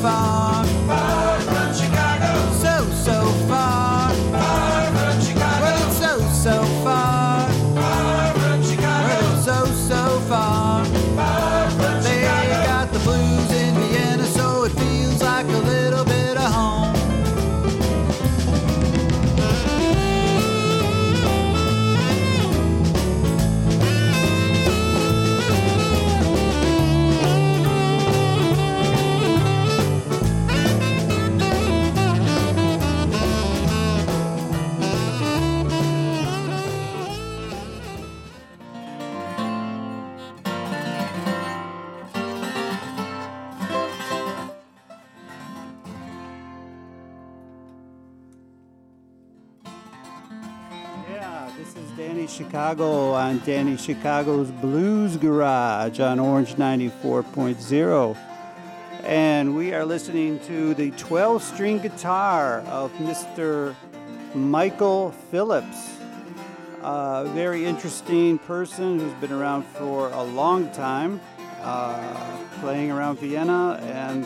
far. Chicago on Danny Chicago's Blues Garage on Orange 94.0. And we are listening to the 12 string guitar of Mr. Michael Phillips. A very interesting person who's been around for a long time, uh, playing around Vienna and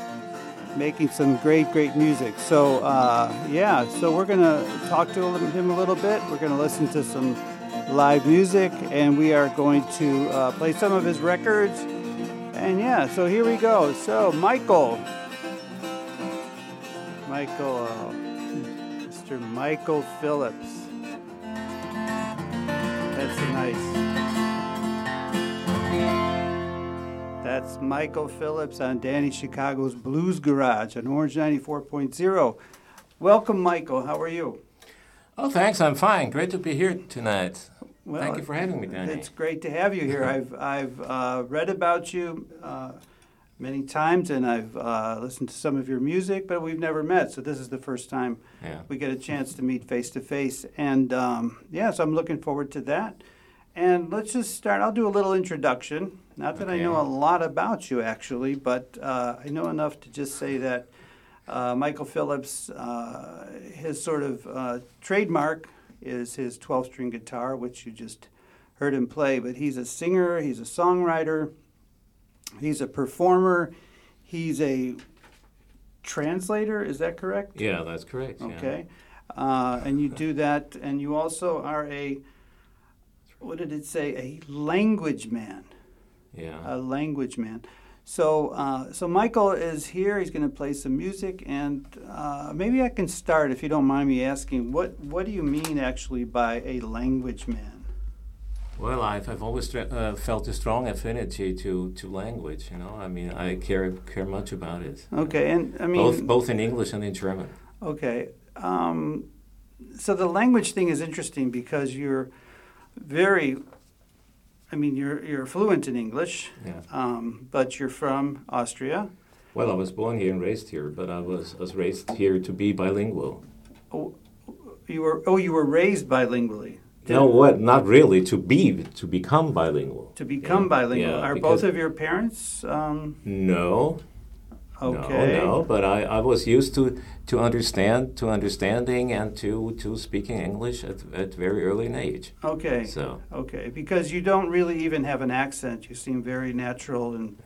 making some great, great music. So, uh, yeah, so we're going to talk to him a little bit. We're going to listen to some live music, and we are going to uh, play some of his records. And yeah, so here we go. So, Michael. Michael, uh, Mr. Michael Phillips. That's nice. That's Michael Phillips on Danny Chicago's Blues Garage on Orange 94.0. Welcome, Michael. How are you? Oh, thanks. I'm fine. Great to be here tonight. Well, Thank you for having me, Danny. It's great to have you here. I've, I've uh, read about you uh, many times and I've uh, listened to some of your music, but we've never met. So this is the first time Yeah. we get a chance to meet face to face. And um, yeah, so I'm looking forward to that. And let's just start. I'll do a little introduction. Not that I know a lot about you, actually, but uh, I know enough to just say that uh, Michael Phillips, uh, his sort of uh, trademark is his 12 string guitar, which you just heard him play. But he's a singer, he's a songwriter, he's a performer, he's a translator. Is that correct? Yeah, that's correct. yeah. Okay. Uh, and you do that, and you also are a, what did it say? A language man. Yeah. A language man. So, uh, so Michael is here. He's going to play some music, and uh, maybe I can start, if you don't mind me asking, what what do you mean actually by a language man? Well, I've, I've always uh, felt a strong affinity to, to language. You know, I mean, I care care much about it. Okay, and I mean, both both in English and in German. Okay. Um, so the language thing is interesting because you're very, I mean, you're, you're fluent in English, Yeah. um, but you're from Austria. Well, I was born here and raised here, but I was was raised here to be bilingual. Oh, you were, oh, you were raised bilingually. No, what? Not really. To be to become bilingual. To become Yeah, bilingual. yeah, Are both of your parents? Um, No. Okay. No, no. But I, I was used to to understand to understanding and to to speaking English at at very early an age. Okay. So. Okay, because you don't really even have an accent. You seem very natural, and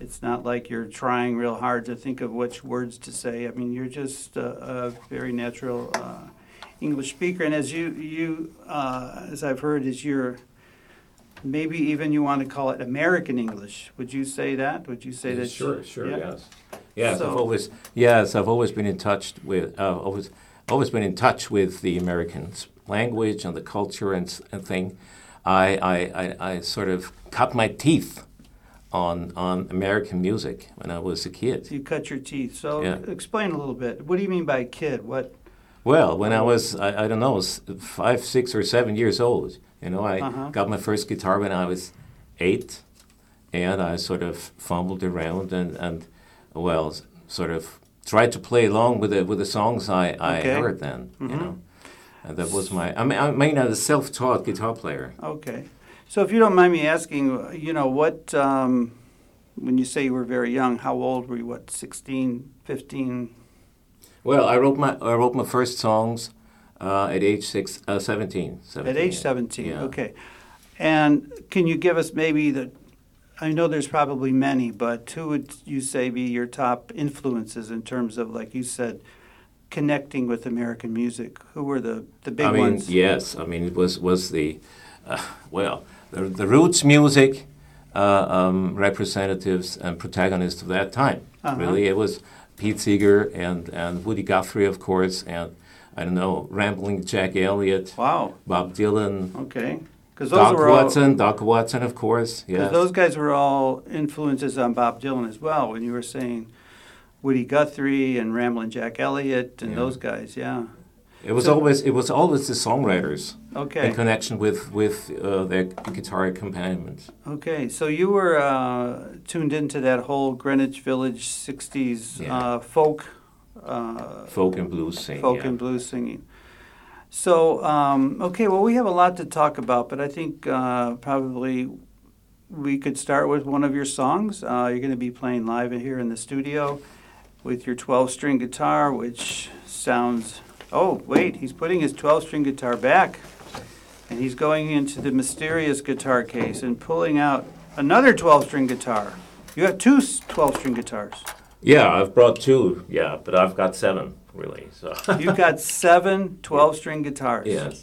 it's not like you're trying real hard to think of which words to say. I mean, you're just a, a very natural uh, English speaker. And as you, you uh, as I've heard, is your maybe even you want to call it American English. Would you say that? Would you say that? Sure, sure, yeah? yes. Yes, So- I've always yes, I've always been in touch with uh, always always been in touch with the American language and the culture and, and thing. I, I, I, I sort of cut my teeth on on American music when I was a kid. You cut your teeth. So Yeah. explain a little bit. What do you mean by kid? What? Well, when I was I, I don't know, five, six, or seven years old, you know, I Uh-huh. got my first guitar when I was eight, and I sort of fumbled around and and well, sort of tried to play along with the with the songs I, I Okay. heard then, you Mhm. know, and that was my I mean I mean I was a self-taught guitar player. Okay. So if you don't mind me asking, you know, what, um, when you say you were very young, how old were you? What, 16, 15? Well, I wrote my I wrote my first songs uh, at age six, uh, 17, 17. At age 17, yeah. okay. And can you give us maybe the, I know there's probably many, but who would you say be your top influences in terms of, like you said, connecting with American music? Who were the, the big I mean, ones? yes. I mean, it was was the uh, well, the, the roots music uh, um, representatives and protagonists of that time. Uh-huh. Really, it was Pete Seeger and and Woody Guthrie, of course, and I don't know, rambling Jack Elliott, Wow. Bob Dylan, Okay. Because those Doc were all. Watson, Doc Watson, of course. Yes. those guys were all influences on Bob Dylan as well. When you were saying Woody Guthrie and Ramblin' Jack Elliott and Yeah. those guys, yeah. It was So- always it was always the songwriters in connection with with uh, their guitar accompaniment. Okay. So you were uh, tuned into that whole Greenwich Village '60s Yeah. uh, folk, uh, folk and blues scene. folk yeah. and blues singing. So um, okay, well we have a lot to talk about, but I think uh, probably we could start with one of your songs. Uh, you're going to be playing live here in the studio with your 12-string guitar, which sounds. Oh wait, he's putting his 12-string guitar back, and he's going into the mysterious guitar case and pulling out another 12-string guitar. You have two 12-string guitars. Yeah, I've brought two. Yeah, but I've got seven really. So You've got seven 12-string guitars. yes,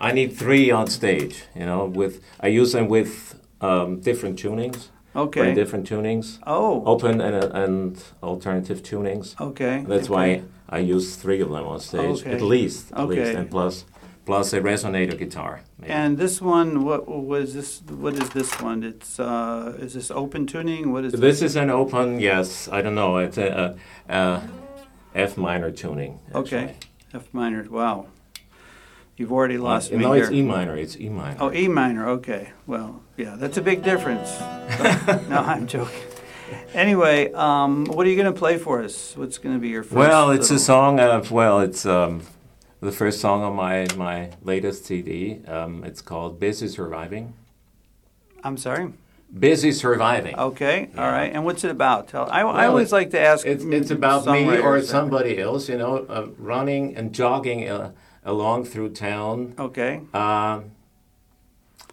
I need three on stage. You know, with I use them with um, different tunings. Okay. Very different tunings. Oh. Open and, and alternative tunings. Okay. That's okay. why I use three of them on stage, Okay. at least. At least, and plus, plus a resonator guitar. maybe. And this one, what was this? What is this one? It's uh, is this open tuning? What is This This is an open, yes, I don't know, it's a, a, a F minor tuning. Okay. F minor. Wow, you've already lost Uh, me no, here. it's E minor, it's E minor. oh, E minor. Okay. Well, yeah, that's a big difference. no, I'm joking. Anyway, um, what are you going to play for us? What's going to be your first? well, it's a song of, well, it's um, the first song on my, my latest CD. Um, it's called Busy Surviving. I'm sorry. Busy Surviving. Okay. All Yeah. right. And what's it about? Tell. I, I Well, always like to ask. It's, it's about me or somebody else, you know, uh, running and jogging uh, along through town. Okay. um,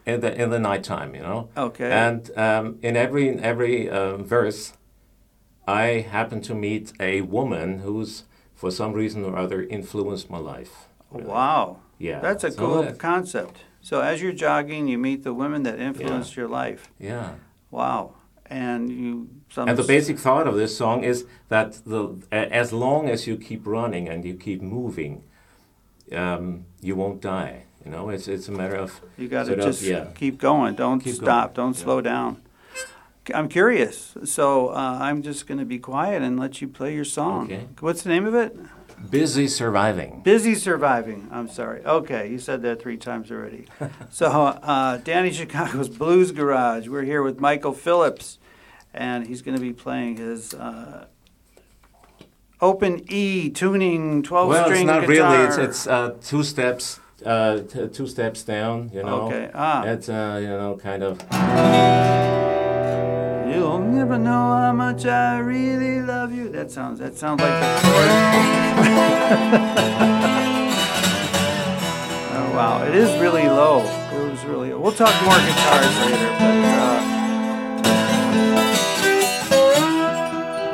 in the in the nighttime, you know. Okay. And um, in every in every uh, verse, I happen to meet a woman who's, for some reason or other, influenced my life. really. Wow. Yeah. That's a So cool that- concept. So as you're jogging, you meet the women that influenced your life. Yeah. Wow. And you some And the basic thought of this song is that the as long as you keep running and you keep moving, um, you won't die. You know, it's it's a matter of you got to sort of, just yeah. keep going. Don't Keep stop. going. Don't slow down. I'm curious. So uh, I'm just going to be quiet and let you play your song. Okay. What's the name of it? busy surviving. Busy Surviving. I'm sorry. Okay, you said that three times already. so, uh, Danny Chicago's Blues Garage. We're here with Michael Phillips, and he's going to be playing his uh, open E tuning 12 Well, string it's not guitar. really. It's it's uh, two steps, uh, t- two steps down. You know. Okay. Ah. It's uh, you know, kind of. You'll never know how much I really love you. That sounds. That sounds like the chord. oh wow! It is really low. It was really. We'll talk more guitars later, but uh,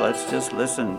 let's just listen.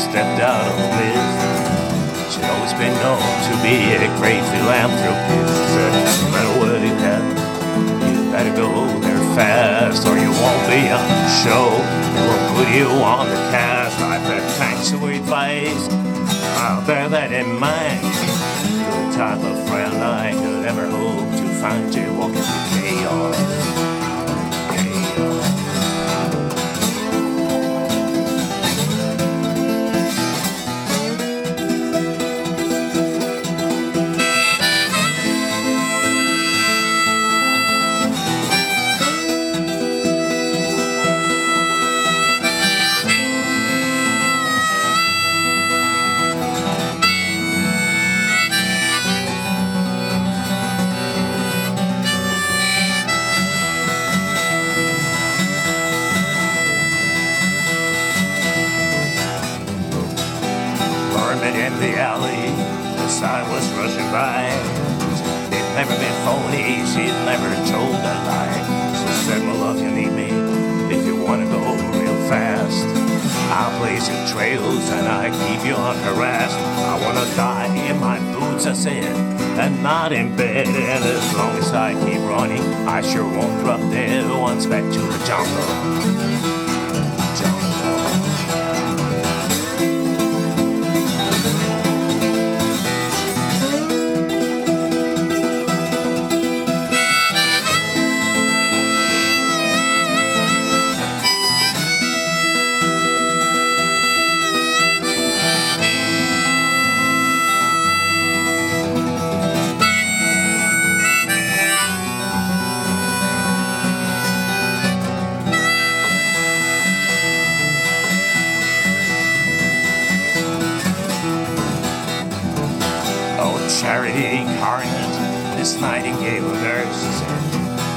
Stepped out of bliss. She'd always been known to be a great philanthropist. No matter what you have, you better go there fast or you won't be on the show. They will put you on the cast. I've had thanks for advice. I'll bear that in mind. The type of friend I could ever hope to find you walking through. Chaos.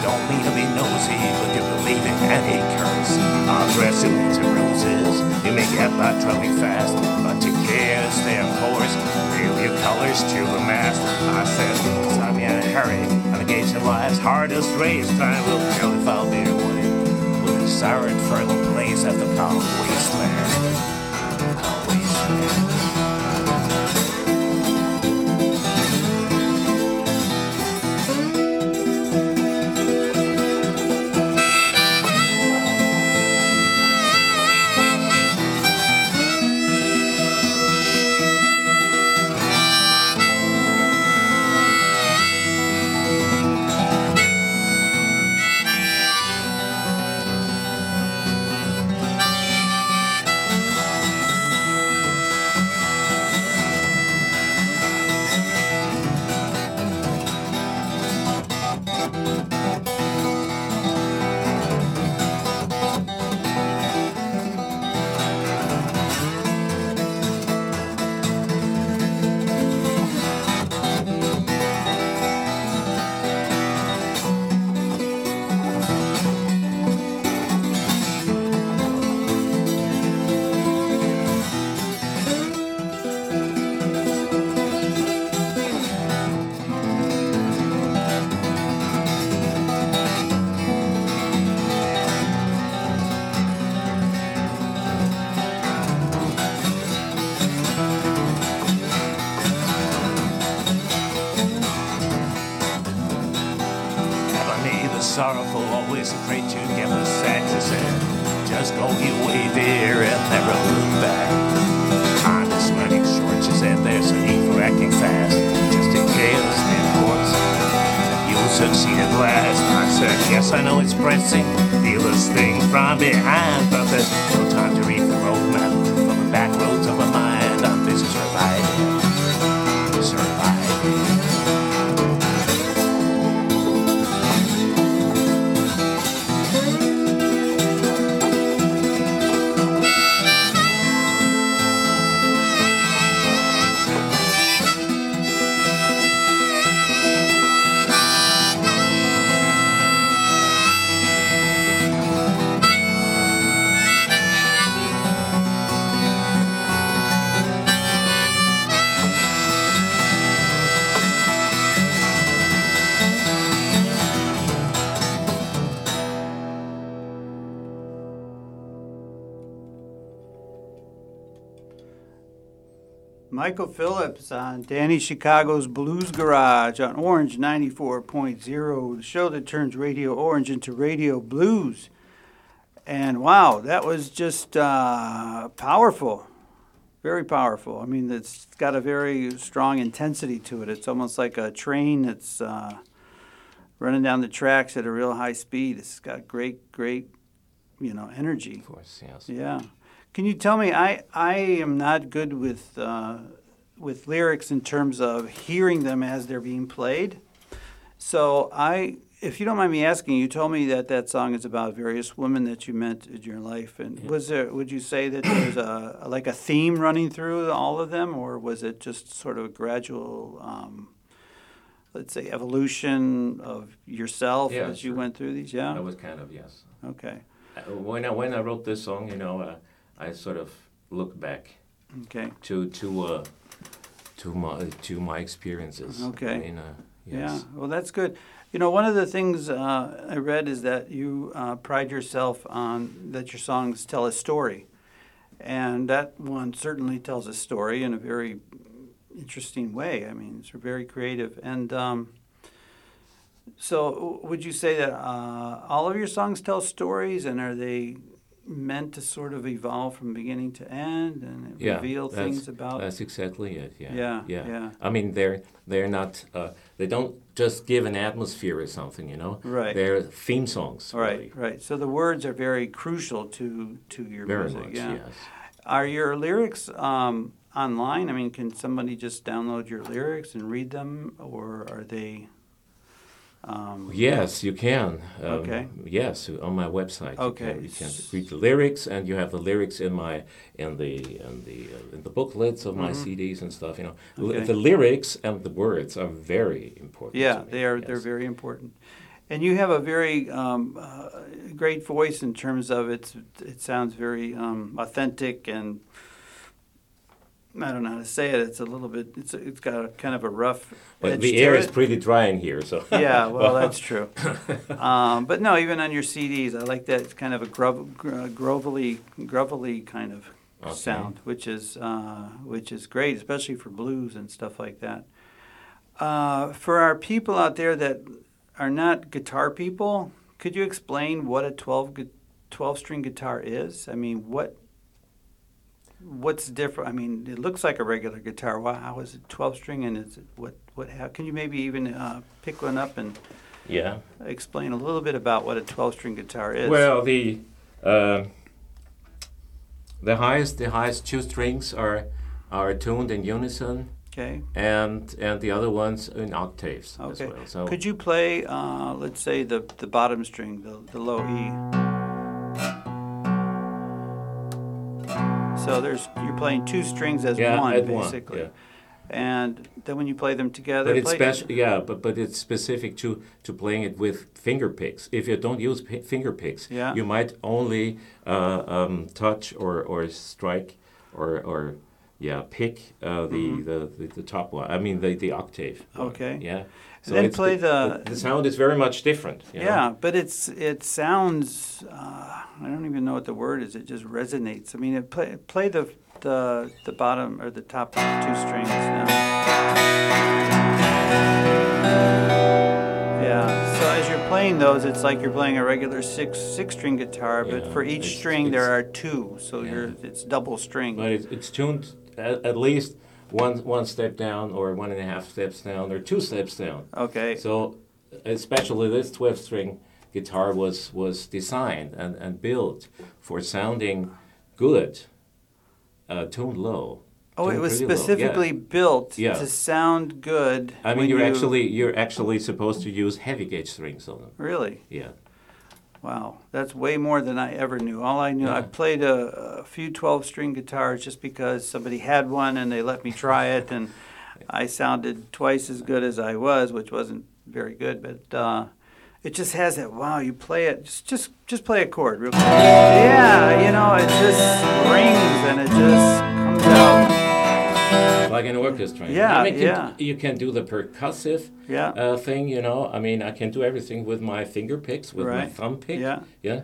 Don't mean to be nosy, but you believe in any curse. I'll dress you into roses, you may get by traveling fast, but you care, stay on course, wheel your colors to the mast. I said, time in a hurry, navigate your life's hardest race. Time will tell if I'll be away. With a siren further place at the calm wasteland. Wasteland. Afraid to give the sex. Said, just go your way there and never look back. Time is running short, she said, there's a need for acting fast. Just in of course, you'll succeed at last. I said, yes, I know it's pressing. Feel this thing from behind, but there's Michael Phillips on Danny Chicago's Blues Garage on Orange 94.0, the show that turns Radio Orange into Radio Blues. And wow, that was just uh, powerful. Very powerful. I mean, it's got a very strong intensity to it. It's almost like a train that's uh, running down the tracks at a real high speed. It's got great, great, you know, energy. Of course, yes. Yeah. Can you tell me? I I am not good with uh, with lyrics in terms of hearing them as they're being played. So I, if you don't mind me asking, you told me that that song is about various women that you met in your life, and was there? Would you say that there's a like a theme running through all of them, or was it just sort of a gradual? Um, Let's say evolution of yourself Yeah, as you sure. went through these. Yeah. That was kind of yes. Okay. Uh, When I when I wrote this song, you know, uh, I sort of look back Okay. to to uh, to my to my experiences. Okay. I mean, uh, Yeah. Well, that's good. You know, one of the things uh, I read is that you uh, pride yourself on that your songs tell a story, and that one certainly tells a story in a very interesting way. I mean, it's very creative. And um, so, would you say that uh, all of your songs tell stories, and are they meant to sort of evolve from beginning to end and Yeah, reveal things about? That's exactly it. Yeah. Yeah, Yeah. yeah. I mean, they're they're not. Uh, they don't just give an atmosphere or something. You know. Right. They're theme songs. Right, really. right. So the words are very crucial to to your Very music. much. yeah. Yes. Are your lyrics um, online? I mean, can somebody just download your lyrics and read them, or are they? Um, Yes, you can. Um, Okay. Yes, on my website. Okay. You can, you can read the lyrics, and you have the lyrics in my in the in the uh, in the booklets of my CDs and stuff. You know, Mm-hmm. Okay. the lyrics and the words are very important. yeah, to me. they are. Yes. They're very important. And you have a very um, uh, great voice in terms of it's. It sounds very um, authentic and. I don't know how to say it. It's a little bit. It's it's got a kind of a rough. But the air is pretty dry in here, so. yeah, well, that's true. Um, but no, even on your CDs, I like that. It's kind of a grov- gro- grovelly, grovelly kind of Okay. sound, which is uh, which is great, especially for blues and stuff like that. Uh, for our people out there that are not guitar people, could you explain what a 12, 12 string guitar is? I mean, what what's different? I mean, it looks like a regular guitar. Why, how is it 12 string and is it what what how, can you maybe even uh, pick one up and Yeah. explain a little bit about what a 12 string guitar is? Well, the uh, the highest the highest two strings are are tuned in unison, okay. and and the other ones in octaves Okay. as well. So Could you play, uh, let's say, the, the bottom string, the, the low E? So there's you're playing two strings as yeah, one, at one, basically. yeah. And then when you play them together, But it's special, yeah. But but it's specific to to playing it with finger picks. If you don't use finger picks, Yeah. you might only uh, um, touch or or strike or or yeah pick uh, the, the, the the top one. I mean the the octave. Okay. Yeah. Then it's play the- the sound is very much different. you know? Yeah, but it's it sounds. Uh, I don't even know what the word is. It just resonates. I mean, it play play the the the bottom or the top two strings now. Yeah. So as you're playing those, it's like you're playing a regular six six string guitar, but Yeah, for each it's- string there are two, so Yeah. you're it's double string. But it, it's tuned at, at least one one step down or one and a half steps down or two steps down. Okay. So, especially this 12 string guitar was, was designed and, and built for sounding good, uh, tuned low. oh, it was low, yeah. specifically built Yeah. to sound good. I mean, you're you- actually you're actually supposed to use heavy gauge strings on them. really. Yeah. Wow, that's way more than I ever knew. All I knew, I played a, a few 12 string guitars just because somebody had one and they let me try it, and I sounded twice as good as I was, which wasn't very good, but uh, it just has that wow, you play it, just just, just play a chord real quick. Yeah, you know, it just rings and it just. Like an orchestra. Yeah, I mean, you, yeah. you can do the percussive Yeah. uh, thing, you know. I mean, I can do everything with my finger picks, with my thumb pick. Yeah. Yeah.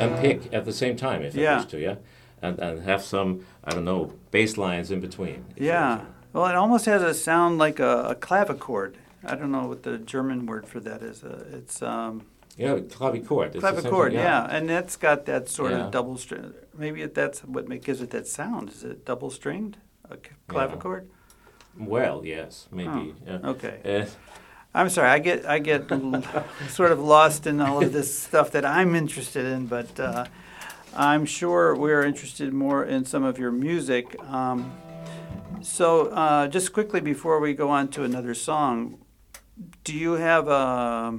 And pick at the same time if Yeah. I wish to, yeah. And, and have some, I don't know, bass lines in between. Yeah. Well, it almost has a sound like a, a clavichord. I don't know what the German word for that is. Uh, it's um, Yeah, clavichord. It's clavichord, essentially- yeah. and that's got that sort Yeah. of double string. Maybe that's what gives it that sound. Is it double stringed? A c- Yeah. clavichord? Well, yes, maybe. yeah. Okay. Uh, I'm sorry. I get I get sort of lost in all of this stuff that I'm interested in, but uh, I'm sure we're interested more in some of your music. Um, so, uh, just quickly before we go on to another song, do you have a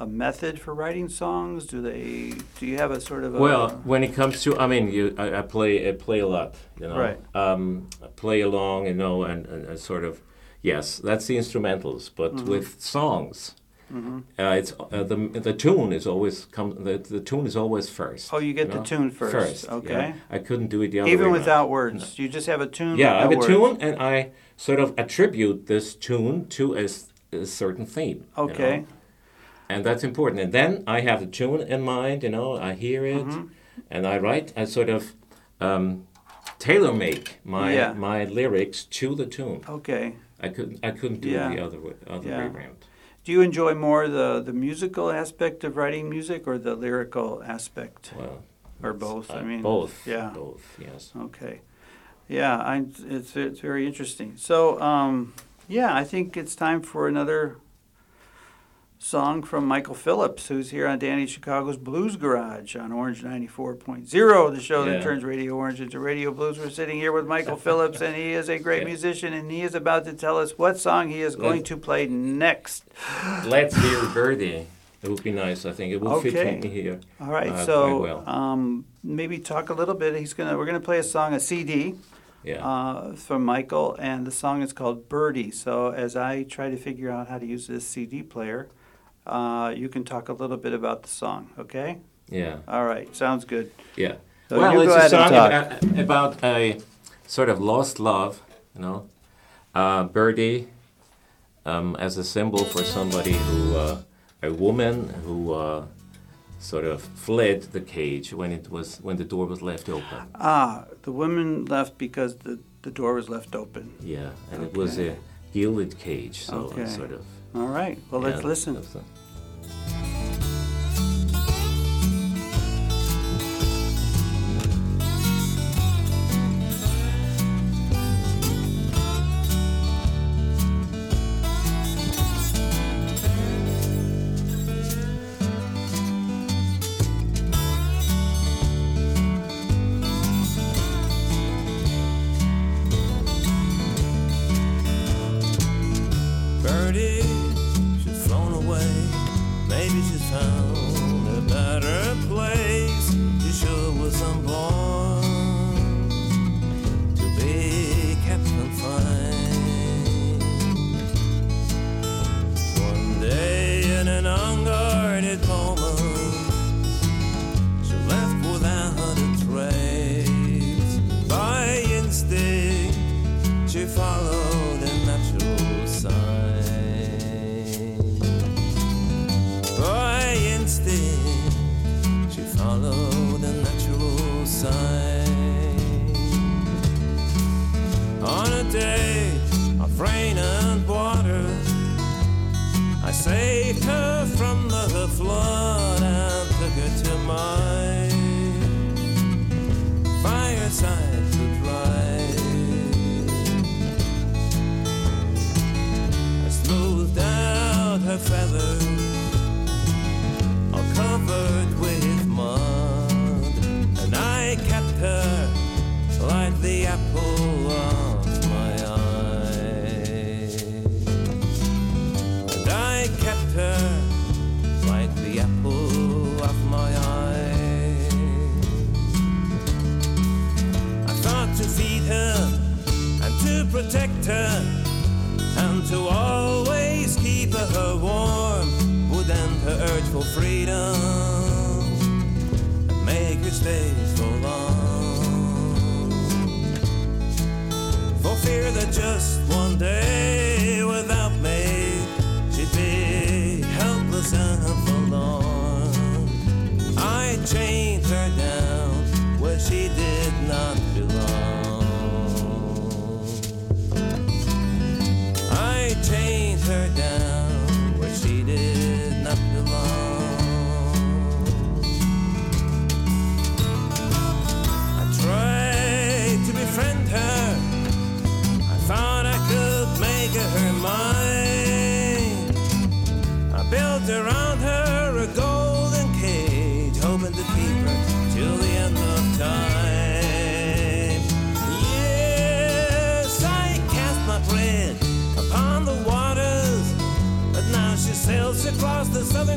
a method for writing songs? Do they? Do you have a sort of a Well, when it comes to, I mean, you, I, I play, I play a lot, you know. Right. Um, I play along, you know, and, and, and sort of, yes, that's the instrumentals. But Mm-hmm. with songs, uh, it's uh, the the tune is always come the, the tune is always first. Oh, you get the tune first. First, Okay. yeah. I couldn't do it the other way. Even without around. words, you just have a tune. Yeah, I have a tune, and I sort of attribute this tune to a certain theme. you know. And that's important. And then I have the tune in mind, you know, I hear it, Mm-hmm. and I write. I sort of um, tailor make my Yeah. my lyrics to the tune. Okay. I couldn't I couldn't do Yeah. it the other way, other Yeah. way around. Do you enjoy more the the musical aspect of writing music or the lyrical aspect, Well, or both? I uh, mean, both. Yeah. both. Yes. Okay. Yeah, I, it's it's very interesting. So, um, yeah, I think it's time for another song from Michael Phillips, who's here on Danny Chicago's Blues Garage on Orange 94.0, the show that turns Radio Orange into Radio Blues. We're sitting here with Michael Phillips, and he is a great Yeah. musician, and he is about to tell us what song he is going Let's- to play next. Let's hear Birdie. It would be nice. I think it would Okay. fit me here. All right, Uh, so well. um, maybe talk a little bit. He's gonna we're gonna play a song, a CD. Yeah. uh, from Michael, and the song is called Birdie. So as I try to figure out how to use this CD player, uh, you can talk a little bit about the song, okay? yeah. All right, sounds good. Yeah. So well, you it's go a ahead song about, about a sort of lost love, you know. Uh, birdie um, as a symbol for somebody who, uh, a woman who uh, sort of fled the cage when it was when the door was left open. Ah, the woman left because the, the door was left open. Yeah, and it was a gilded cage, so Okay. sort of. All right, well, let's yeah, listen.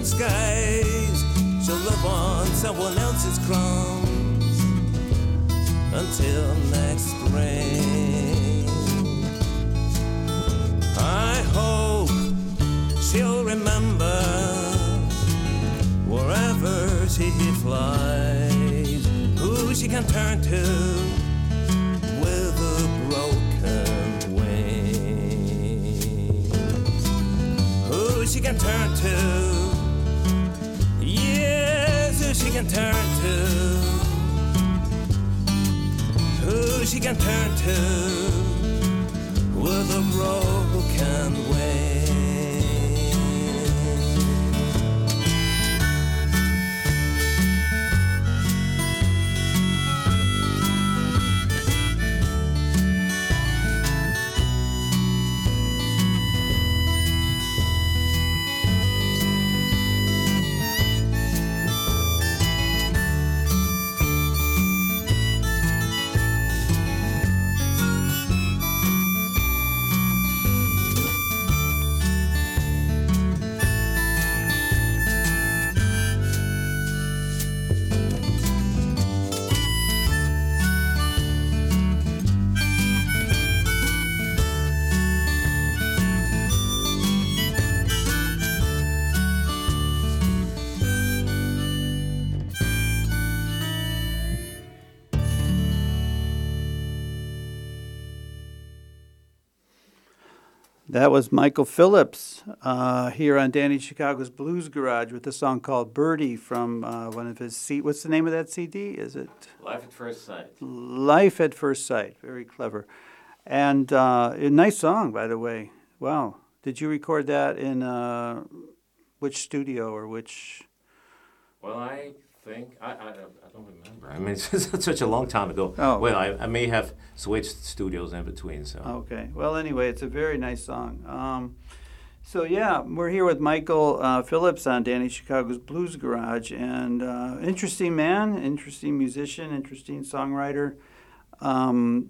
distant skies shall live on someone else's crumbs until next spring. I hope she'll remember wherever she flies, who she can turn to with a broken wing, who she can turn to. She can turn to? Who she can turn to with a broken wing? That was Michael Phillips uh, here on Danny Chicago's Blues Garage with a song called Birdie from uh, one of his C. What's the name of that CD? Is it Life at first sight. Life at First Sight? Very clever. And uh, a nice song, by the way. Wow. Did you record that in uh, which studio or which? Well, I think I, I, I don't remember. I mean, it's such a long time ago. Oh. Well, I, I may have switched studios in between. So Okay. Well, anyway, it's a very nice song. Um, so yeah, we're here with Michael uh, Phillips on Danny Chicago's Blues Garage, and uh, interesting man, interesting musician, interesting songwriter. Um,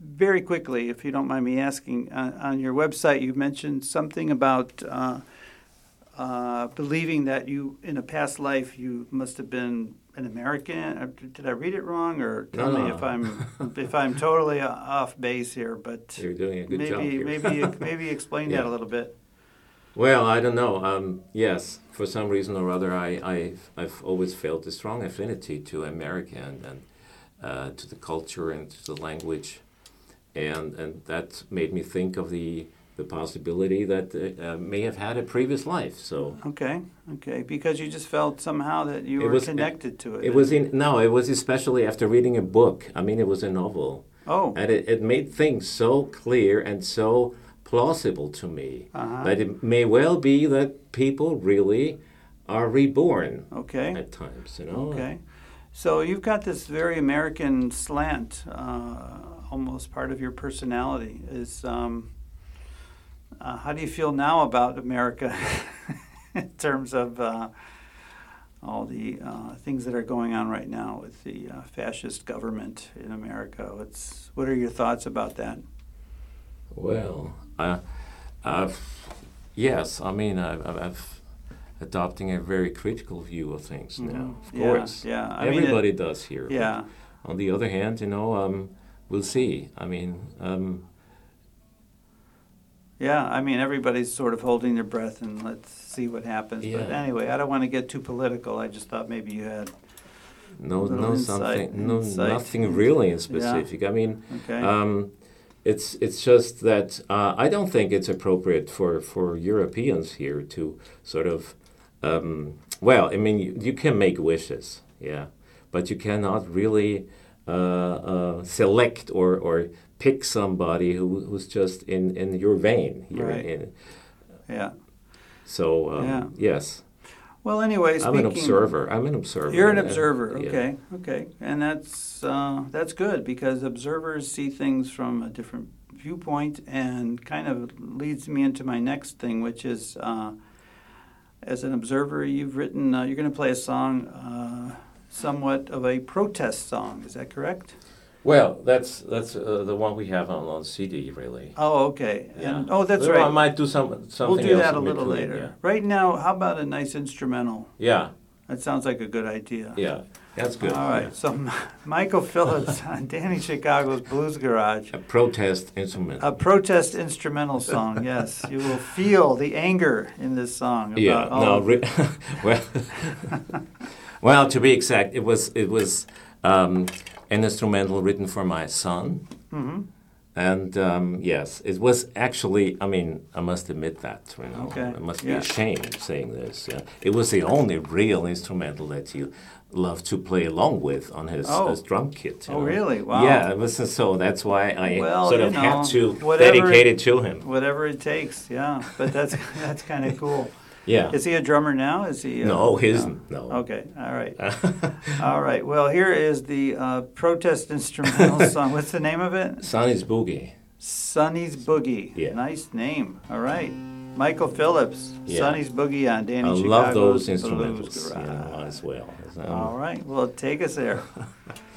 very quickly, if you don't mind me asking, uh, on your website you mentioned something about uh, uh, believing that you, in a past life, you must have been an American. Uh, Did I read it wrong, or tell No, me no. if I'm if I'm totally off base here? But you're doing a good maybe job here. maybe maybe explain that a little bit. Well, I don't know. Um, yes, for some reason or other, I, I've, I've always felt a strong affinity to America and, and uh, to the culture and to the language. And, and that made me think of the, the possibility that uh, uh, may have had a previous life. So Okay, okay, because you just felt somehow that you It were was- connected to it. it was in, no, it was especially after reading a book. I mean, it was a novel. Oh, And it, it made things so clear and so plausible to me Uh-huh. that it may well be that people really are reborn okay, at times, you know. okay. So you've got this very American slant, uh, almost part of your personality. Is um, uh, how do you feel now about America in terms of uh, all the uh, things that are going on right now with the uh, fascist government in America? What's what are your thoughts about that? Well, uh, I've, yes, I mean, I've, I've, I've adopting a very critical view of things now. Of. Yeah, course, yeah. I mean, it- everybody does here. Yeah. on the other hand, you know, um, we'll see. I mean, um, Yeah, I mean, everybody's sort of holding their breath and let's see what happens. But anyway, I don't want to get too political. I just thought maybe you had. no, no, insight- something, no, insight nothing really in yeah. specific. I mean, Okay. Um, it's it's just that uh, I don't think it's appropriate for, for Europeans here to sort of um, well, I mean you, you can make wishes, yeah, but you cannot really uh, uh, select or, or pick somebody who, who's just in, in your vein. Right. In, yeah. so um, Yeah. yes, Well, anyway, I'm an observer. I'm an observer. You're an observer. yeah. Okay. Okay. And that's uh, that's good because observers see things from a different viewpoint, and kind of leads me into my next thing, which is. Uh, as an observer, you've written. Uh, you're going to play a song, uh, somewhat of a protest song. Is that correct? Well, that's that's uh, the one we have on, on CD, really. Oh, okay. Yeah. And, oh, that's Well, right. I might do some something We'll do else that a little between, later. Right now, how about a nice instrumental? Yeah, That sounds like a good idea. yeah, yeah that's good. All right. So, Michael Phillips on Danny Chicago's Blues Garage. A protest instrument. A protest instrumental song, yes. You will feel the anger in this song. About yeah, no, re- well, well, to be exact, it was it was um, an instrumental written for my son. Mm-hmm. And um, yes, it was actually, I mean, I must admit that. You know, Okay, I must yeah. be ashamed saying this. Yeah. It was the only real instrumental that he loved to play along with on his, Oh. his drum kit. Oh, know. really? Wow. Yeah, it was so that's why I Well, sort you of know, had to dedicate it to him. Whatever it takes, yeah. But that's that's kind of cool. Yeah. Is he a drummer now? Is he? uh, no, he isn't. No. Okay, all right. all right. Well, here is the uh, protest instrumental song. What's the name of it? Sonny's Boogie. Sonny's Boogie. Yeah. Nice name. All right. Michael Phillips, Yeah. Sonny's Boogie on Danny I Chicago's love those instrumentals Garage. as well. Um, All right. Well, take us there.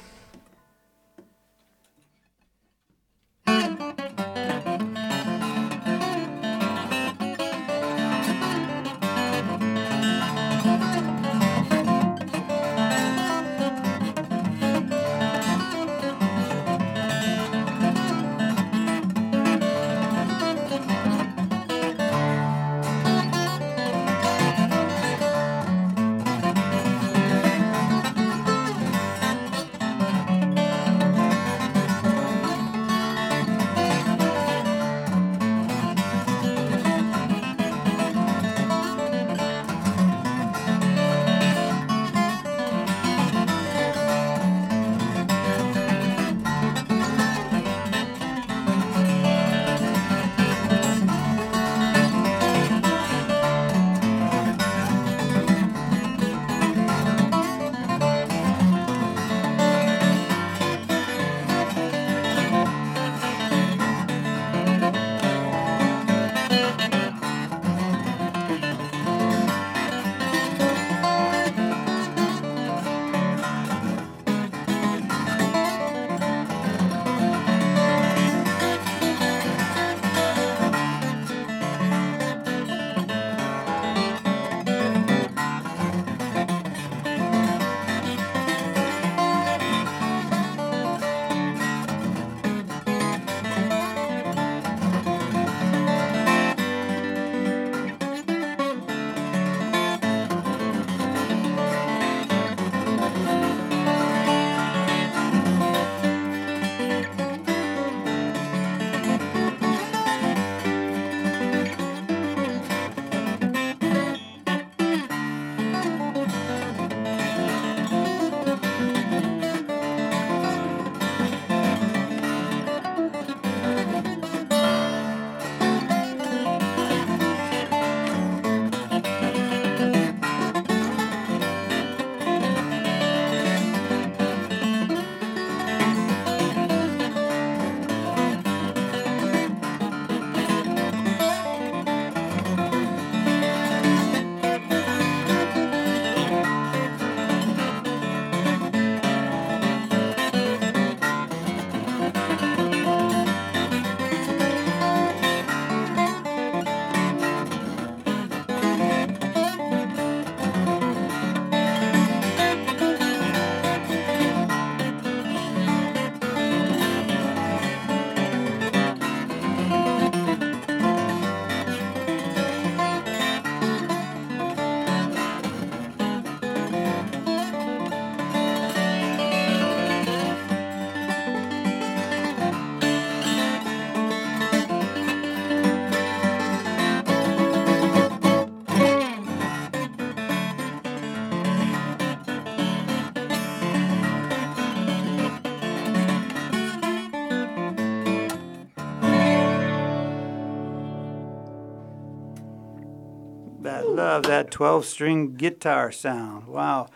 love that 12 string guitar sound. Wow.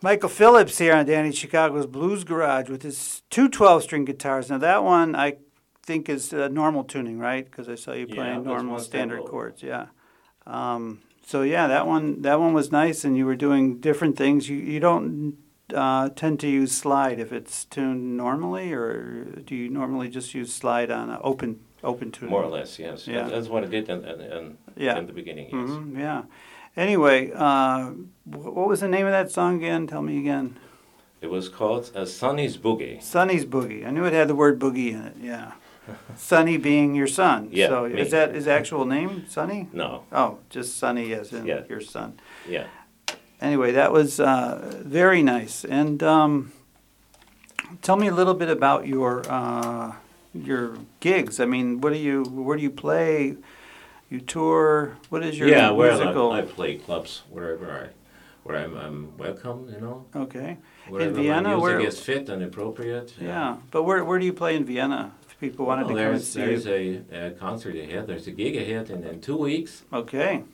Michael Phillips here on Danny Chicago's Blues Garage with his two 12 string guitars. Now, that one I think is uh, normal tuning, right? Because I saw you playing that's normal standard tempo. chords. Yeah. Um, so yeah, that one that one was nice, and you were doing different things. You you don't uh, tend to use slide if it's tuned normally, or do you normally just use slide on a open open tuning? More or less, yes. Yeah. That's what I did in, in, in, Yeah. in the beginning, yes. hmm yeah. Anyway, uh, what was the name of that song again? Tell me again. It was called uh, Sonny's Boogie. Sonny's Boogie. I knew it had the word boogie in it. Yeah. Sonny being your son. Yeah, So me. is that his actual name, Sonny? No, Oh, just Sonny as in Yeah. your son. yeah. Anyway, that was uh, very nice. And um, tell me a little bit about your uh, your gigs. I mean, what do you where do you play? You tour. What is your yeah, musical? I, I play clubs wherever I, where I'm, I'm welcome. You know, okay. wherever Vienna, my music where- is fit and appropriate. Yeah, but where where do you play in Vienna? If people wanted Well, to come and there's see there's you. a, a concert ahead. There's a gig ahead in, in two weeks Okay.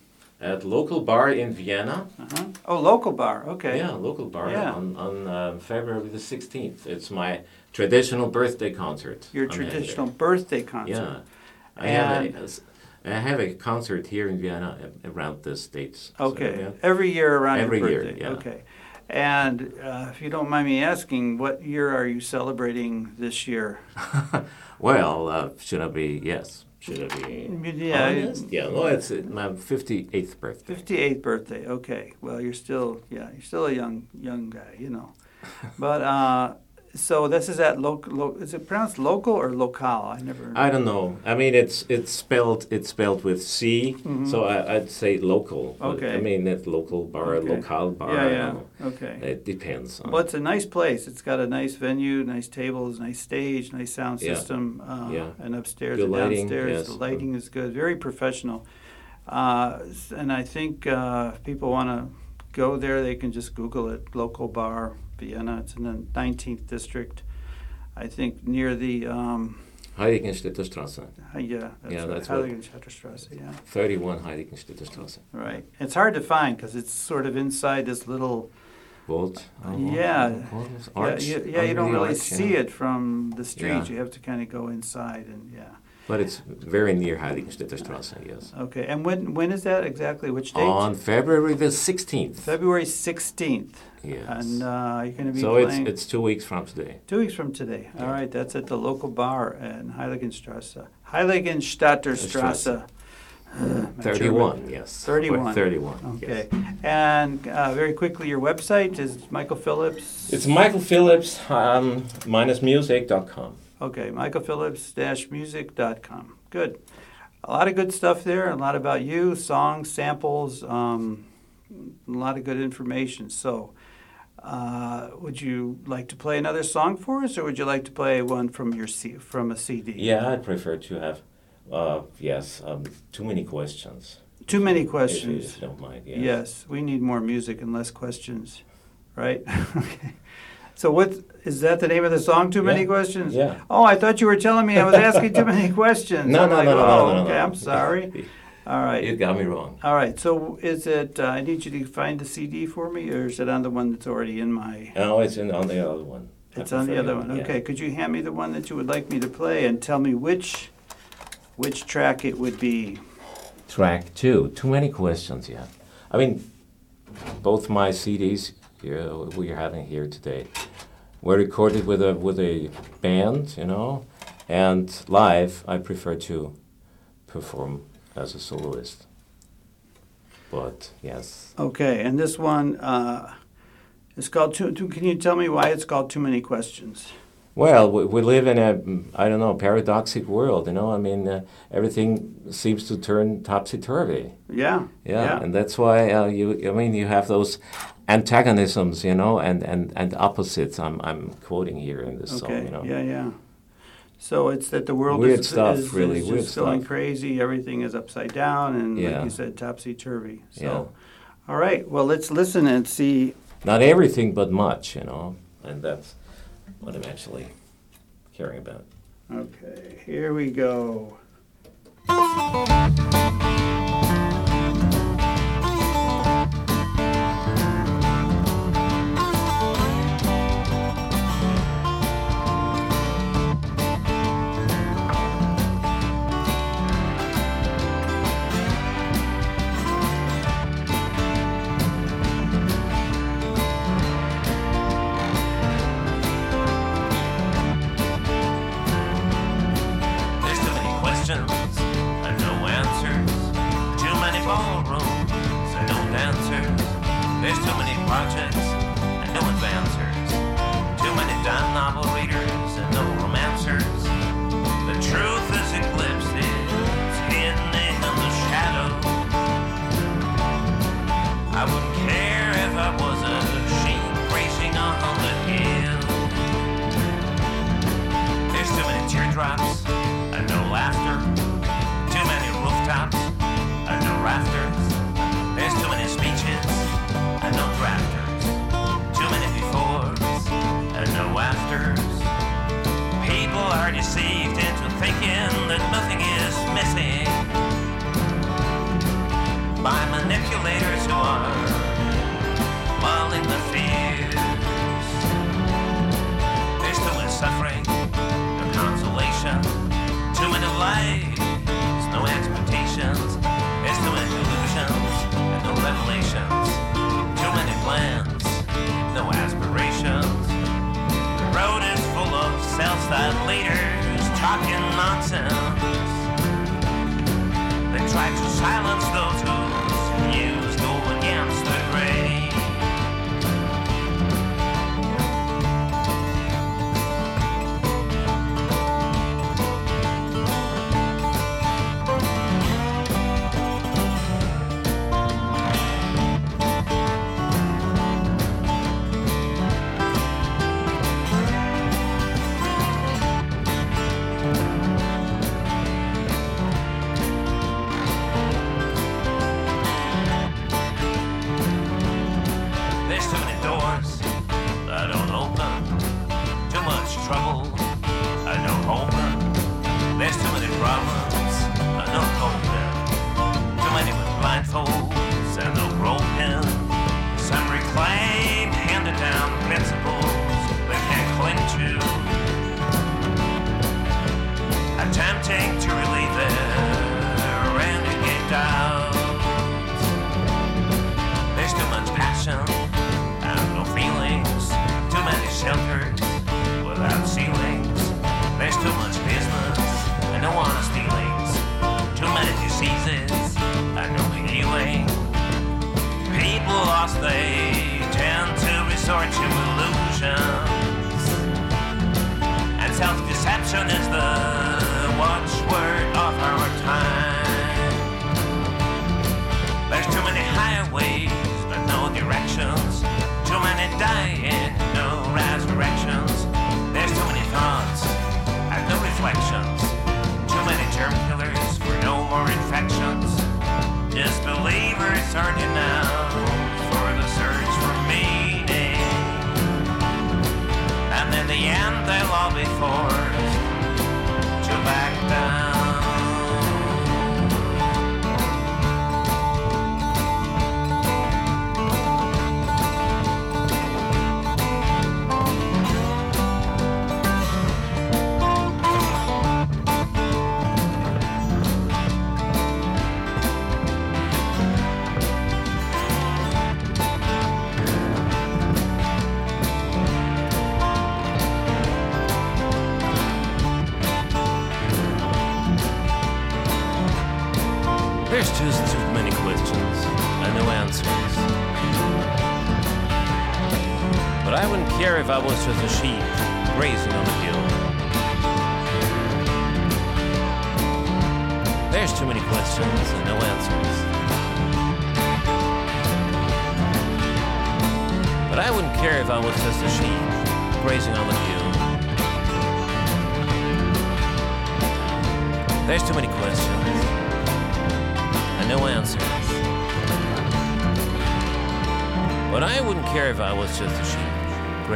At local bar in Vienna. Uh-huh. Oh, local bar. Okay. Yeah, local bar Yeah. on on uh, February the 16th. It's my traditional birthday concert. Your I'm traditional birthday concert. Yeah, I have And- a, a s- I have a concert here in Vienna around this dates. So, Okay. yeah. Every year around Every your year, birthday. yeah. Okay. And uh, if you don't mind me asking, what year are you celebrating this year? Well, uh, should I be? Yes. Should I be? Yeah, honest? Yeah. Well, it's uh, my 58th birthday. 58th birthday. Okay. Well, you're still yeah, you're still a young young guy, you know. But uh, so this is at local. Lo- is it pronounced local or local? I never. I don't know. I mean, it's it's spelled it's spelled with C, so I, I'd say local. Mm-hmm. Okay. I mean, it's local bar, Okay. local bar. yeah, yeah. Okay. It depends. On, Well, it's a nice place. It's got a nice venue, nice tables, nice stage, nice sound Yeah. system, uh, Yeah. and upstairs Good and lighting, downstairs. yes. The lighting is good, very professional. Uh, and I think uh, if people want to go there, they can just Google it. Local bar, Vienna. It's in the 19th district. I think near the um, Heiligenstädter Straße, uh, yeah, that's Yeah, right, that's Heiligenstadtstraße, yeah, 31 Heiligenstädter Straße. right. It's hard to find because it's sort of inside this little Vault. uh, Yeah. what was- Yeah, you, yeah, you don't really arch, see yeah. it from the street. Yeah. You have to kind of go inside and yeah. But it's very near Heiligenstädter Straße, yes. Okay, and when when is that exactly? Which date? On February the 16th. February sixteenth. Yes. And uh, you're going to be so it's playing it's two weeks from today. two weeks from today. All Yeah. right, that's at the local bar in Heiligenstrasse. Heiligenstadter Strasse. My 31, yes. 31. Or 31. German. yes. Okay, and uh, very quickly, your website is Michael Phillips. It's Michael Phillips um, minus music.com. Okay, michaelphillips-music.com. Good. A lot of good stuff there, a lot about you, songs, samples, um, a lot of good information. So, uh, would you like to play another song for us, or would you like to play one from your C- from a CD? Yeah, I'd prefer to have, uh, yes, um, too many questions. Too many questions. if you don't mind. Yes. Yes, we need more music and less questions, right? okay. So, what is that? The name of the song? Too many questions. Yeah. Oh, I thought you were telling me I was asking too many questions. No, no, like, no, no, oh, no, no, okay, no. I'm sorry. All right. You got me wrong. All right. So is it? Uh, I need you to find the CD for me, or is it on the one that's already in my? No, it's in, on the other one. It's on the other one. yeah. Okay. Could you hand me the one that you would like me to play and tell me which, which track it would be? Track two. Too many questions, yeah. I mean, both my CDs here, we're having here today were recorded with a with a band, you know, and live. I prefer to perform as a soloist. But yes, Okay. And this one uh, is called. Too, too, can you tell me why it's called Too Many Questions? well, we, we live in a mm, don't know paradoxic world, you know. I mean, uh, everything seems to turn topsy turvy. Yeah. Yeah, and that's why uh, you. I mean, you have those antagonisms, you know, and, and, and opposites. I'm I'm quoting here in this Okay. song, you know. Yeah. Yeah. So it's that the world Weird is, stuff, is, really, is just going crazy. Everything is upside down, and like you said, topsy turvy. So, Yeah. all right. Well, let's listen and see. Not everything, but much, you know, and that's what I'm actually caring about. Okay, here we go. Self-styled leaders talking nonsense. They try to silence those whose Disbelievers are denounced for the search for meaning. And in the end, they'll all be forced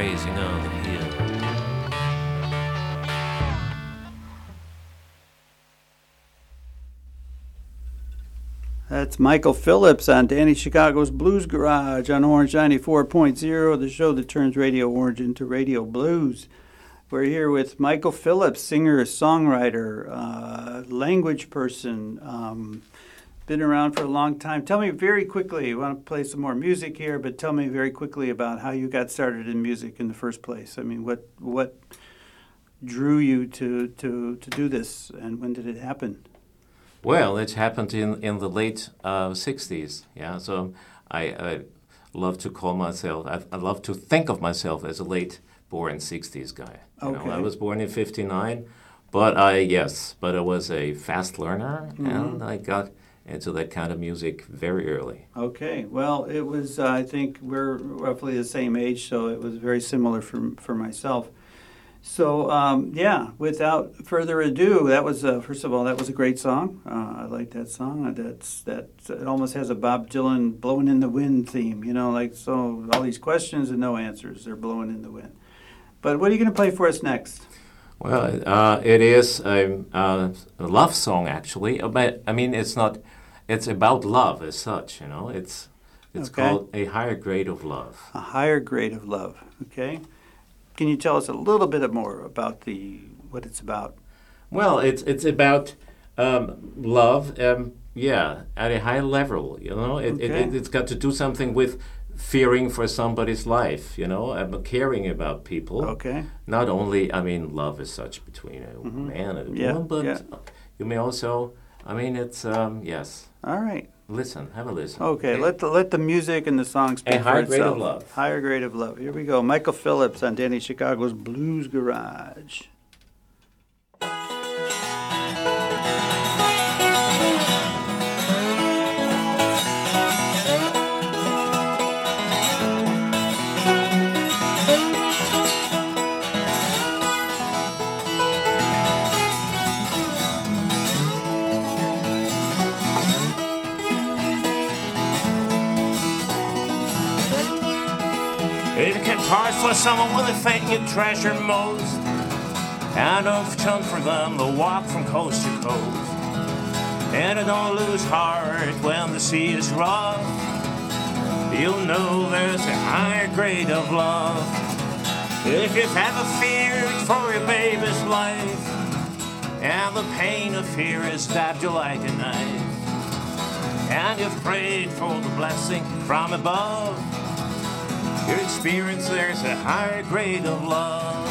grazing on the hill. That's Michael Phillips on Danny Chicago's Blues Garage on Orange 94.0, the show that turns Radio Orange into Radio Blues. We're here with Michael Phillips, singer, songwriter, uh, language person, um, been around for a long time. Tell me very quickly, I want to play some more music here, but tell me very quickly about how you got started in music in the first place. I mean, what what drew you to, to, to do this, and when did it happen? Well, it happened in, in the late uh, 60s. Yeah, so I, I love to call myself, I, I love to think of myself as a late born 60s guy. You know, Okay. I was born in 59, but I, yes, but I was a fast learner Mm-hmm. and I got into that kind of music very early. Okay, well, it was. Uh, I think we're roughly the same age, so it was very similar for for myself. So um, yeah, without further ado, that was uh, first of all that was a great song. Uh, I like that song. Uh, That's that. It almost has a Bob Dylan "Blowing in the Wind" theme. You know, like so all these questions and no answers. They're blowing in the wind. But what are you going to play for us next? Well, uh, it is a, uh, a love song actually. But I mean, it's not. It's about love as such. You know, it's it's Okay. called a higher grade of love. A higher grade of love. Okay. Can you tell us a little bit more about the what it's about? Well, it's it's about um, love. Um, yeah, at a high level. You know, it, Okay. it it's got to do something with fearing for somebody's life. You know, and caring about people. Okay. Not only, I mean, love is such between a man and a Mm-hmm. Yeah, woman, but yeah. you may also. I mean, it's um, yes. All right. Listen, have a listen. Okay, let the let the music and the song speak for higher grade of love. Higher grade of love. Here we go. Michael Phillips on Danny Chicago's Blues Garage. If you can part for someone with a thing you treasure most, and often for them the walk from coast to coast. And I don't lose heart when the sea is rough. You'll know there's a higher grade of love. If you've ever feared for your baby's life, and the pain of fear has stabbed you like a knife, and you've prayed for the blessing from above. Your experience, there's a higher grade of love.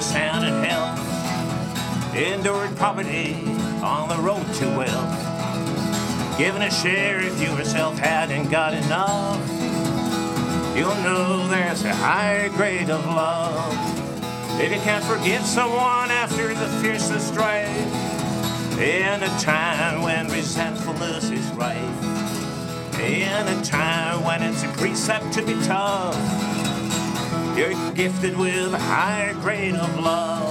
Sickness and health, endured poverty on the road to wealth, given a share if you yourself hadn't got enough, you'll know there's a higher grade of love. If you can't forgive someone after the fiercest strife, in a time when resentfulness is rife, in a time when it's a precept to be tough. You're gifted with a higher grade of love.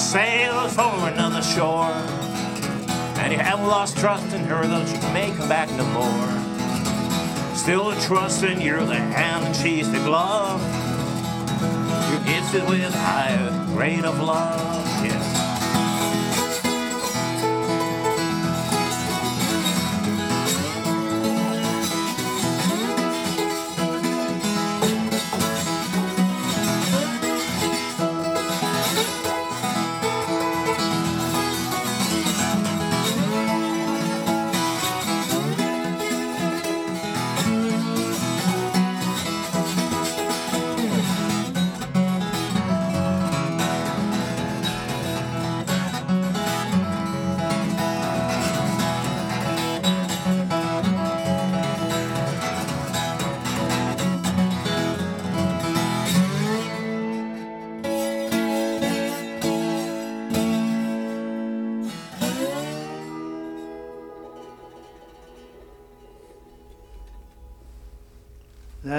Sailed for another shore, and you have lost trust in her, though she may come back no more, still trusting you're the hand and she's the glove. You're gifted with higher grade of love.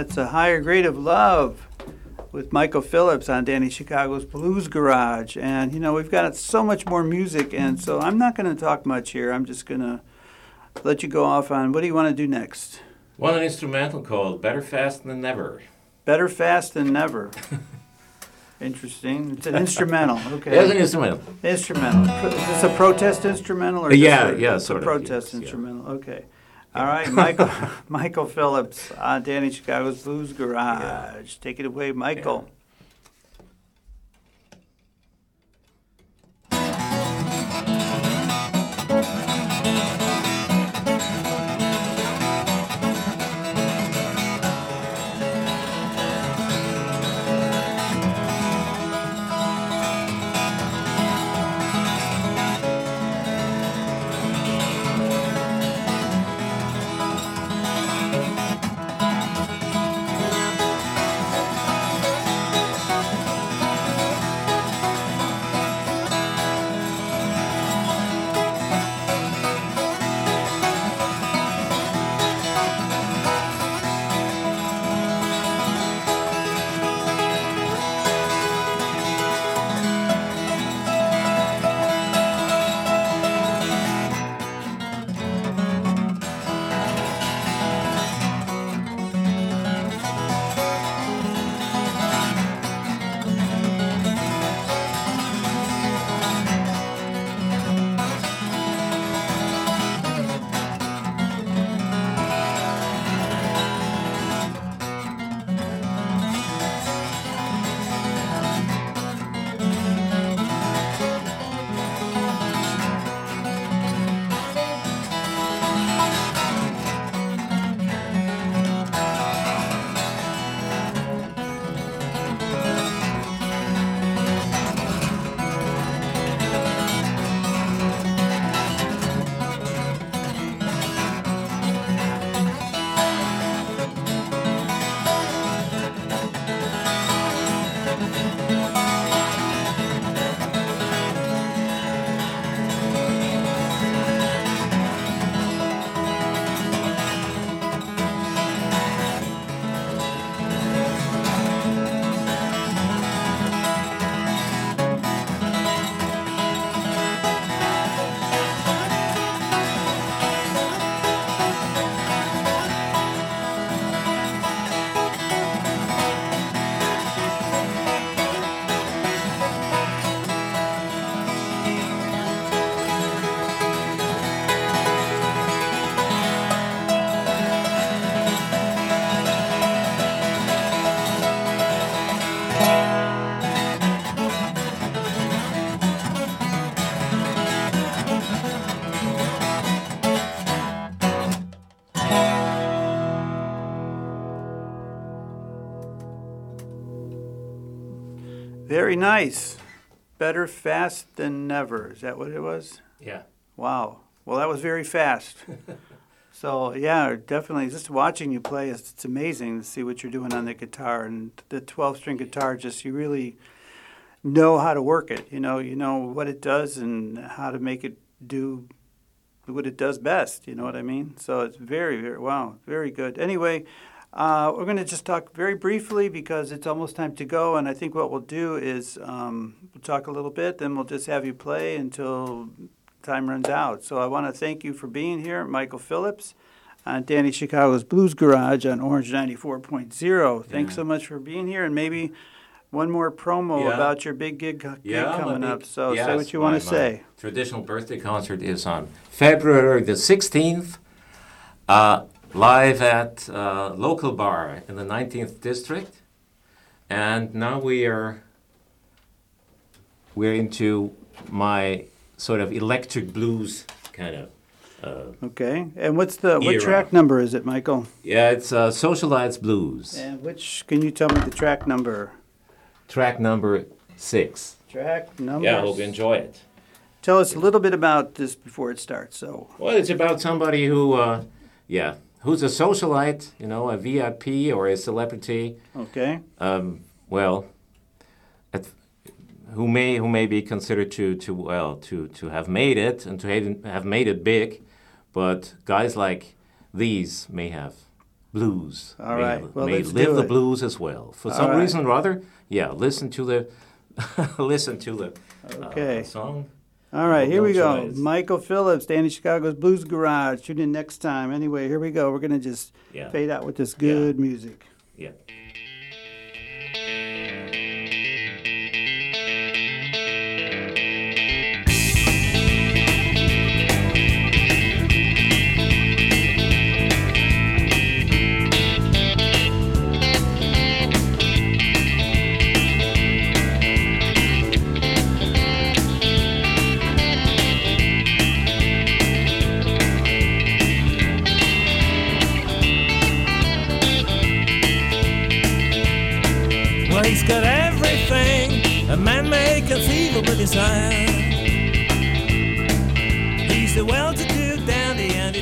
That's a higher grade of love with Michael Phillips on Danny Chicago's Blues Garage. And, you know, we've got so much more music, and so I'm not going to talk much here. I'm just going to let you go off on what do you want to do next? One an instrumental called Better Fast Than Never. Better fast than never. Interesting. It's an instrumental. Okay. It's an instrumental. Instrumental. Is this a protest instrumental? Or Yeah, yeah, it's a sort of, protest yes, yeah. instrumental. Okay. All right, Michael Michael Phillips on Danny Chicago's Blues Garage. Take it away, Michael. Very nice. Better fast than never. Is that what it was? Yeah. Wow. Well, that was very fast. so yeah, definitely. Just watching you play, it's, it's amazing to see what you're doing on the guitar and the 12-string guitar. Just you really know how to work it. You know, you know what it does and how to make it do what it does best. You know what I mean? So it's very, very wow, very good. Anyway. Uh, we're going to just talk very briefly because it's almost time to go, and I think what we'll do is um, we'll talk a little bit, then we'll just have you play until time runs out. So I want to thank you for being here, Michael Phillips, on Danny Chicago's Blues Garage on Orange 94.0. Thanks Yeah. so much for being here, and maybe one more promo Yeah. about your big gig, gig Yeah, coming my up. So say what you want to say. Traditional birthday concert is on February the 16th, uh, live at uh, local bar in the 19th district. And now we are we're into my sort of electric blues kind of. Uh, Okay, and what's the what Era. track number is it, Michael? yeah, it's uh, Socialites Blues, And which can you tell me the track number? track number six. Track number. Yeah, I hope you enjoy it. Tell us a little bit about this before it starts. So, Well, it's about somebody who, uh, yeah, who's a socialite, you know, a VIP or a celebrity. okay, Um, well, at, who may who may be considered to to well to to have made it and to have, have made it big, but guys like these may have blues. All may, right, well, may live the blues as well. For some right. reason or other, yeah, listen to the listen to the uh, Okay. song. All right, here No we go. Michael Phillips, Danny Chicago's Blues Garage. Tune in next time. Anyway, here we go. We're going to just Yeah. fade out with this good music. Yeah. Well, he's got everything a man may conceivable desire. He's the well-to-do dandy, and he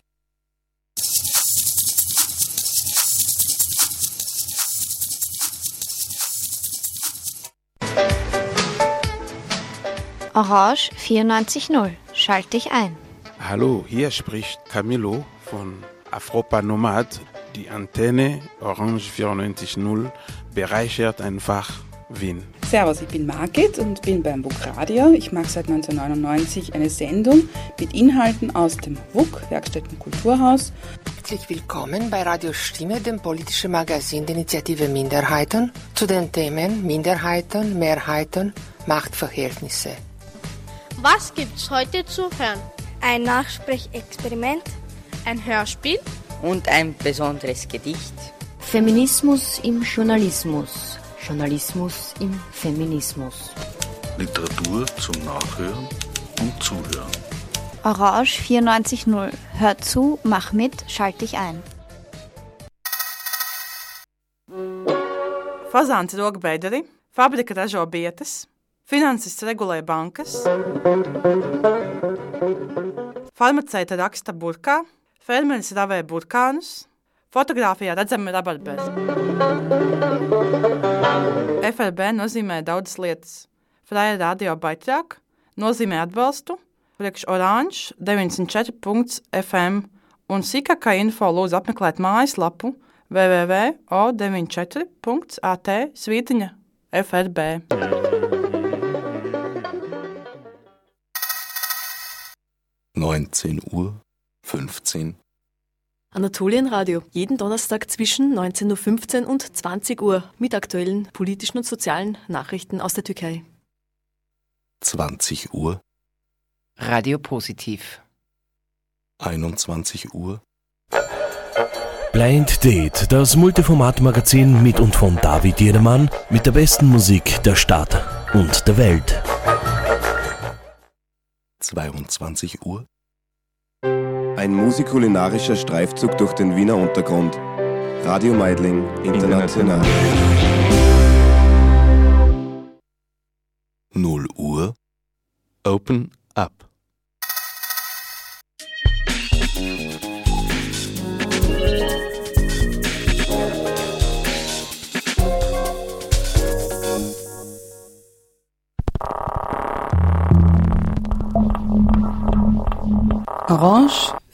Orange 94.0. Schalt dich ein. Hallo, hier spricht Camilo von Afropa Nomad. Die Antenne Orange 94.0 bereichert einfach Wien. Servus, ich bin Margit und bin beim WUK Radio. Ich mache seit 1999 eine Sendung mit Inhalten aus dem WUK, Werkstätten Kulturhaus. Herzlich willkommen bei Radio Stimme, dem politischen Magazin der Initiative Minderheiten, zu den Themen Minderheiten, Mehrheiten, Machtverhältnisse. Was gibt's heute zu hören? Ein Nachsprechexperiment, Ein Hörspiel? Und ein besonderes Gedicht. Feminismus im Journalismus. Journalismus im Feminismus. Literatur zum Nachhören und Zuhören. Orange 94.0. Hör zu, mach mit, schalt dich ein. Fazāns rog bederi, fabrika ražo bietas, finansists regulē bankas, farmaceita raksta burkā, fermeris ravē burkānus, fotografijā redzami rabarberi. FRB nozīmē daudzas lietas. Fraja radio baitrāk nozīmē atbalstu, priekš oranž 94.fm un sīkākā info lūdzu apmeklēt mājaslapu www.o94.at svītiņa FRB. Neunzehn Uhr, fünfzehn. Anatolienradio, jeden Donnerstag zwischen 19.15 Uhr und 20 Uhr mit aktuellen politischen und sozialen Nachrichten aus der Türkei. 20 Uhr, Radio Positiv. 21 Uhr, Blind Date, das Multiformat-Magazin mit und von David Jedermann mit der besten Musik der Stadt und der Welt. 22 Uhr, Ein musikulinarischer Streifzug durch den Wiener Untergrund. Radio Meidling International. 0 Uhr, Open Up. Orange